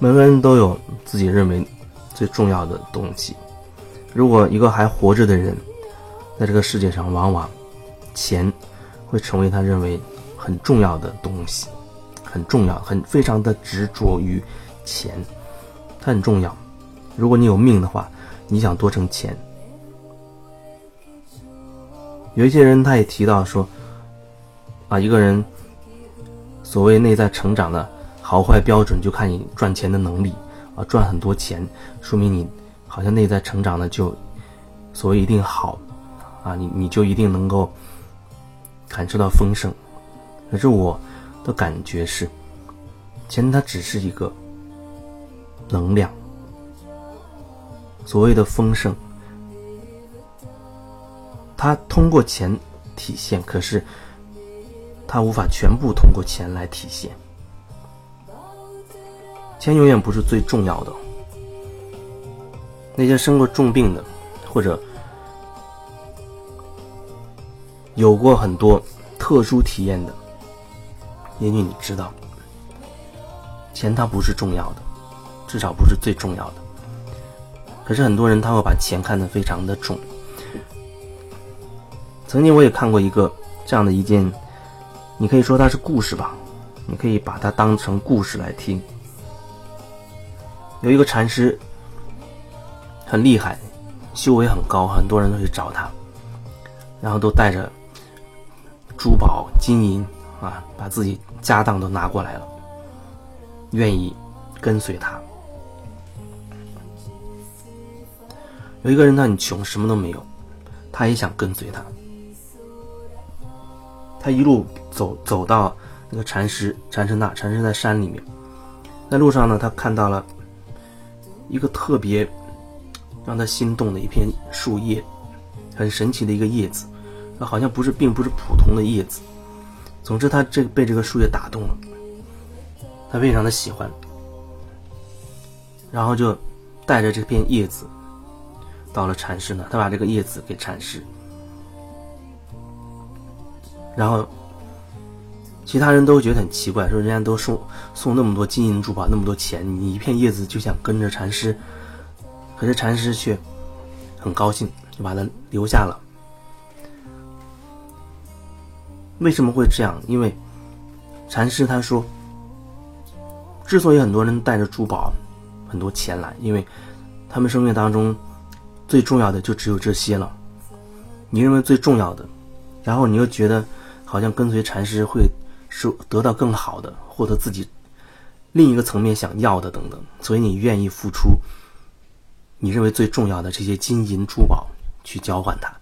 每个人都有自己认为最重要的东西。如果一个还活着的人，在这个世界上，往往钱会成为他认为很重要的东西，很重要，很非常的执着于钱，它很重要。如果你有命的话，你想多挣钱。有一些人他也提到说，啊，一个人所谓内在成长的好坏标准，就看你赚钱的能力啊，赚很多钱，说明你好像内在成长的就所谓一定好啊，你你就一定能够感受到丰盛。可是我的感觉是，钱它只是一个能量，所谓的丰盛。它通过钱体现，可是它无法全部通过钱来体现。钱永远不是最重要的。那些生过重病的，或者有过很多特殊体验的，也许你知道，钱它不是重要的，至少不是最重要的。可是很多人他会把钱看得非常的重。曾经我也看过一个这样的一件，你可以说它是故事吧，你可以把它当成故事来听。有一个禅师很厉害，修为很高，很多人都去找他，然后都带着珠宝金银啊，把自己家当都拿过来了，愿意跟随他。有一个人他很穷，什么都没有，他也想跟随他。他一路走走到那个禅师，禅师那，禅师在山里面。在路上呢，他看到了一个特别让他心动的一片树叶，很神奇的一个叶子，好像不是，并不是普通的叶子。总之，他这被这个树叶打动了，他非常的喜欢，然后就带着这片叶子到了禅师那，他把这个叶子给禅师。然后，其他人都觉得很奇怪，说人家都送送那么多金银珠宝，那么多钱，你一片叶子就想跟着禅师，可是禅师却很高兴，就把他留下了。为什么会这样？因为禅师他说，之所以很多人带着珠宝、很多钱来，因为他们生命当中最重要的就只有这些了。你认为最重要的，然后你又觉得。好像跟随禅师会是得到更好的，获得自己另一个层面想要的等等，所以你愿意付出你认为最重要的这些金银珠宝去交换它。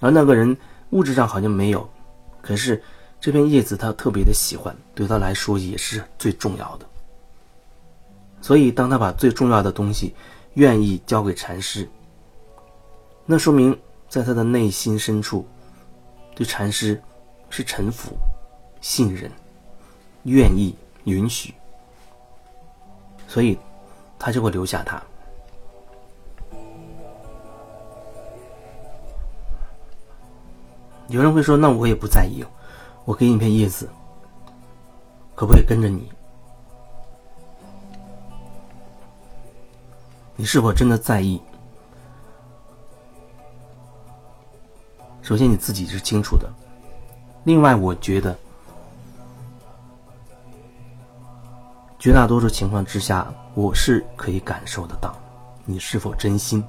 而那个人物质上好像没有，可是这片叶子他特别的喜欢，对他来说也是最重要的。所以当他把最重要的东西愿意交给禅师，那说明在他的内心深处对禅师。是臣服、信任、愿意、允许，所以他就会留下他。有人会说：“那我也不在意，我给你一片叶子，可不可以跟着你？你是否真的在意？首先你自己是清楚的。”另外，我觉得绝大多数情况之下，我是可以感受得到你是否真心。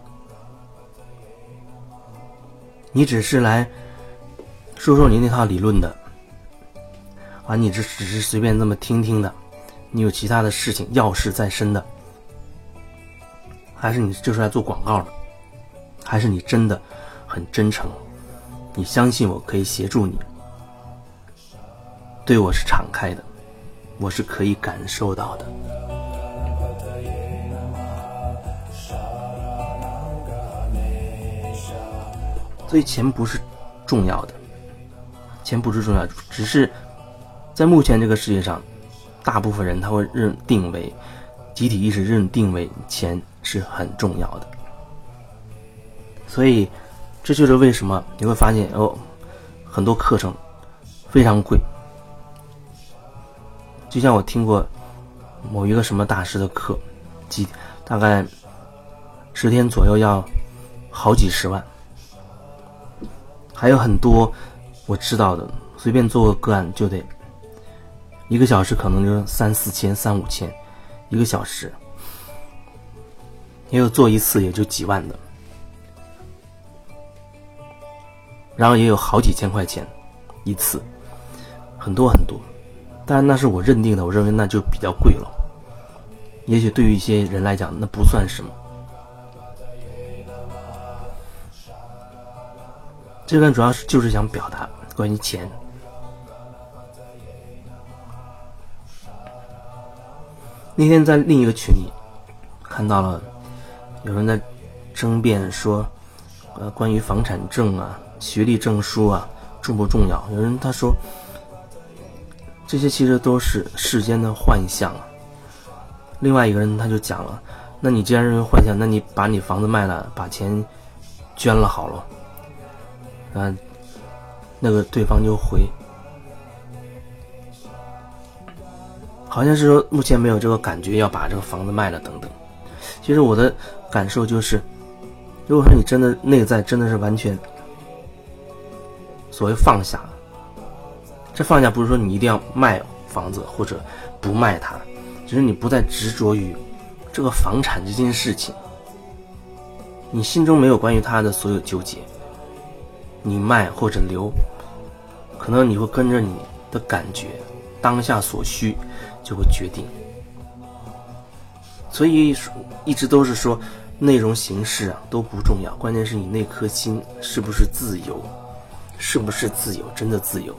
你只是来说说你那套理论的，啊，你这只是随便这么听听的，你有其他的事情要事在身的，还是你就是来做广告的，还是你真的很真诚，你相信我可以协助你。对我是敞开的，我是可以感受到的。所以钱不是重要的，钱不是重要，只是在目前这个世界上，大部分人他会认定为集体意识认定为钱是很重要的。所以这就是为什么你会发现哦，很多课程非常贵。就像我听过某一个什么大师的课，几大概十天左右要好几十万，还有很多我知道的，随便做个个案就得一个小时，可能就三四千、三五千一个小时，也有做一次也就几万的，然后也有好几千块钱一次，很多很多。当然，那是我认定的，我认为那就比较贵了。也许对于一些人来讲，那不算什么。这段主要是就是想表达关于钱。那天在另一个群里看到了有人在争辩说，呃，关于房产证啊、学历证书啊重不重要？有人他说。这些其实都是世间的幻象啊。另外一个人他就讲了：“那你既然认为幻象，那你把你房子卖了，把钱捐了好了。”嗯，那个对方就回，好像是说目前没有这个感觉要把这个房子卖了等等。其实我的感受就是，如果说你真的内在真的是完全所谓放下了。这放下不是说你一定要卖房子或者不卖它，只是你不再执着于这个房产这件事情，你心中没有关于它的所有纠结，你卖或者留，可能你会跟着你的感觉，当下所需就会决定。所以一直都是说内容形式啊都不重要，关键是你那颗心是不是自由，是不是自由，真的自由。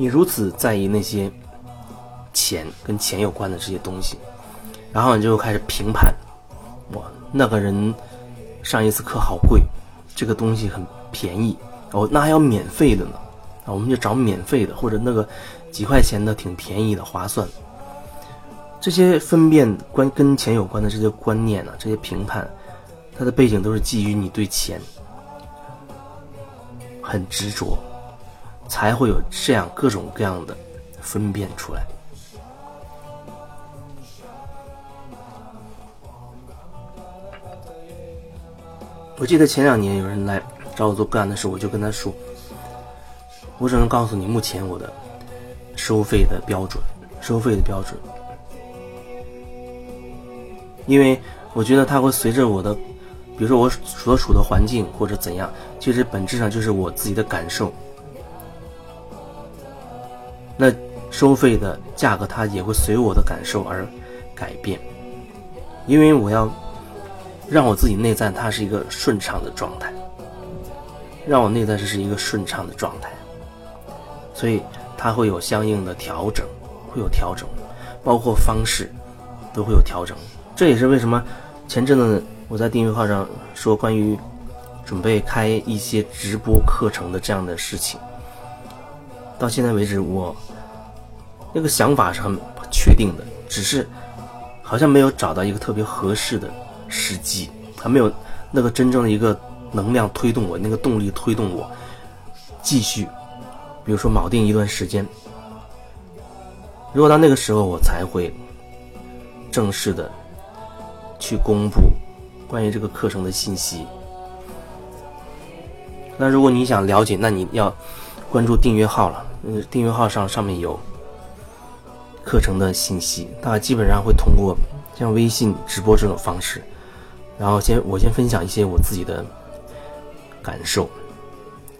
你如此在意那些钱跟钱有关的这些东西，然后你就开始评判，哇，那个人上一次课好贵，这个东西很便宜，哦，那还要免费的呢，啊，我们就找免费的，或者那个几块钱的挺便宜的，划算。这些分辨关跟钱有关的这些观念呢，这些评判，它的背景都是基于你对钱很执着。才会有这样各种各样的分辨出来。我记得前两年有人来找我做个案的时候，我就跟他说：“我只能告诉你，目前我的收费的标准，收费的标准，因为我觉得它会随着我的，比如说我所处的环境或者怎样，其实本质上就是我自己的感受。”那收费的价格，它也会随我的感受而改变，因为我要让我自己内在它是一个顺畅的状态，让我内在这是一个顺畅的状态，所以它会有相应的调整，会有调整，包括方式都会有调整。这也是为什么前阵子我在订阅号上说关于准备开一些直播课程的这样的事情。到现在为止，我那个想法是很确定的，只是好像没有找到一个特别合适的时机，还没有那个真正的一个能量推动我，那个动力推动我继续。比如说铆定一段时间，如果到那个时候我才会正式的去公布关于这个课程的信息。那如果你想了解，那你要关注订阅号了。呃，订阅号上上面有课程的信息，大家基本上会通过像微信直播这种方式，然后先我先分享一些我自己的感受，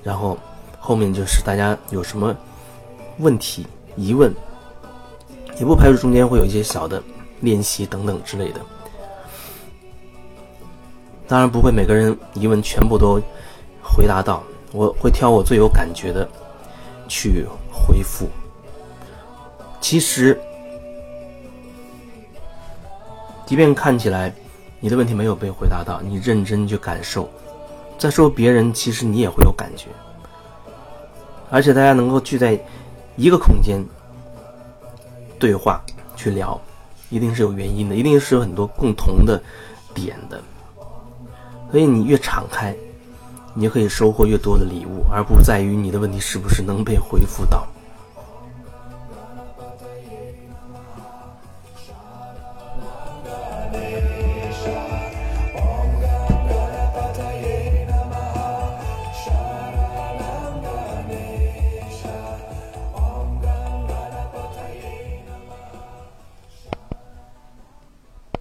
然后后面就是大家有什么问题疑问，也不排除中间会有一些小的练习等等之类的，当然不会每个人疑问全部都回答到，我会挑我最有感觉的。去回复。其实，即便看起来你的问题没有被回答到，你认真去感受，再说别人，其实你也会有感觉。而且大家能够聚在一个空间对话去聊，一定是有原因的，一定是有很多共同的点的。所以你越敞开。你可以收获越多的礼物，而不在于你的问题是不是能被回复到。